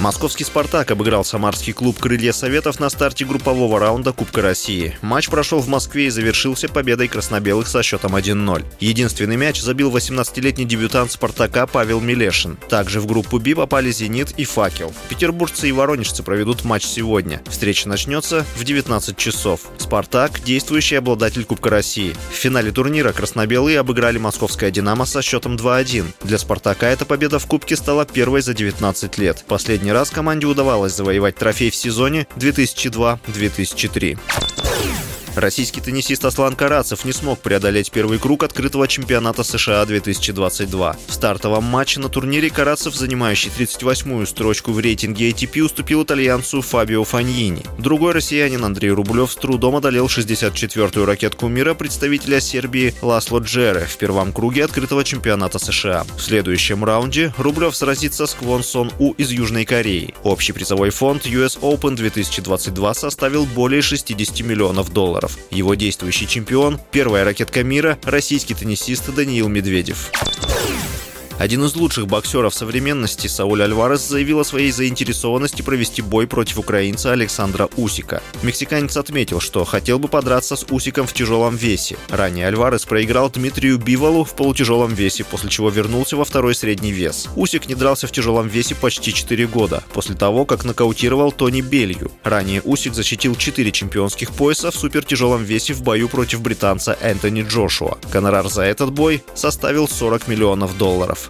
Московский «Спартак» обыграл самарский клуб «Крылья Советов» на старте группового раунда Кубка России. Матч прошел в Москве и завершился победой красно-белых со счетом 1-0. Единственный мяч забил 18-летний дебютант «Спартака» Павел Милешин. Также в группу «Би» попали «Зенит» и «Факел». Петербуржцы и воронежцы проведут матч сегодня. Встреча начнется в 19 часов. «Спартак» – действующий обладатель Кубка России. В финале турнира красно-белые обыграли московское «Динамо» со счетом 2-1. Для «Спартака» эта победа в Кубке стала первой за 19 лет. Последний Последний раз команде удавалось завоевать трофей в сезоне 2002-2003. Российский теннисист Аслан Карацев не смог преодолеть первый круг открытого чемпионата США 2022. В стартовом матче на турнире Карацев, занимающий 38-ю строчку в рейтинге ATP, уступил итальянцу Фабио Фаньини. Другой россиянин Андрей Рублев с трудом одолел 64-ю ракетку мира представителя Сербии Ласло Джере в первом круге открытого чемпионата США. В следующем раунде Рублев сразится с Квон Сон У из Южной Кореи. Общий призовой фонд US Open 2022 составил более 60 миллионов долларов долларов. Его действующий чемпион – первая ракетка мира – российский теннисист Даниил Медведев. Один из лучших боксеров современности, Сауль Альварес, заявил о своей заинтересованности провести бой против украинца Александра Усика. Мексиканец отметил, что хотел бы подраться с Усиком в тяжелом весе. Ранее Альварес проиграл Дмитрию Бивалу в полутяжелом весе, после чего вернулся во второй средний вес. Усик не дрался в тяжелом весе почти 4 года, после того, как нокаутировал Тони Белью. Ранее Усик защитил 4 чемпионских пояса в супертяжелом весе в бою против британца Энтони Джошуа. Гонорар за этот бой составил 40 миллионов долларов.